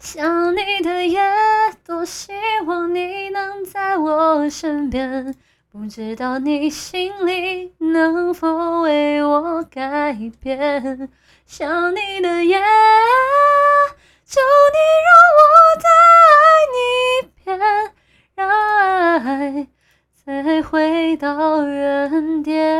想你的夜多希望你能在我身边不知道你心里能否为我改变。想你的夜求你让我再爱你一遍让爱再回到原点。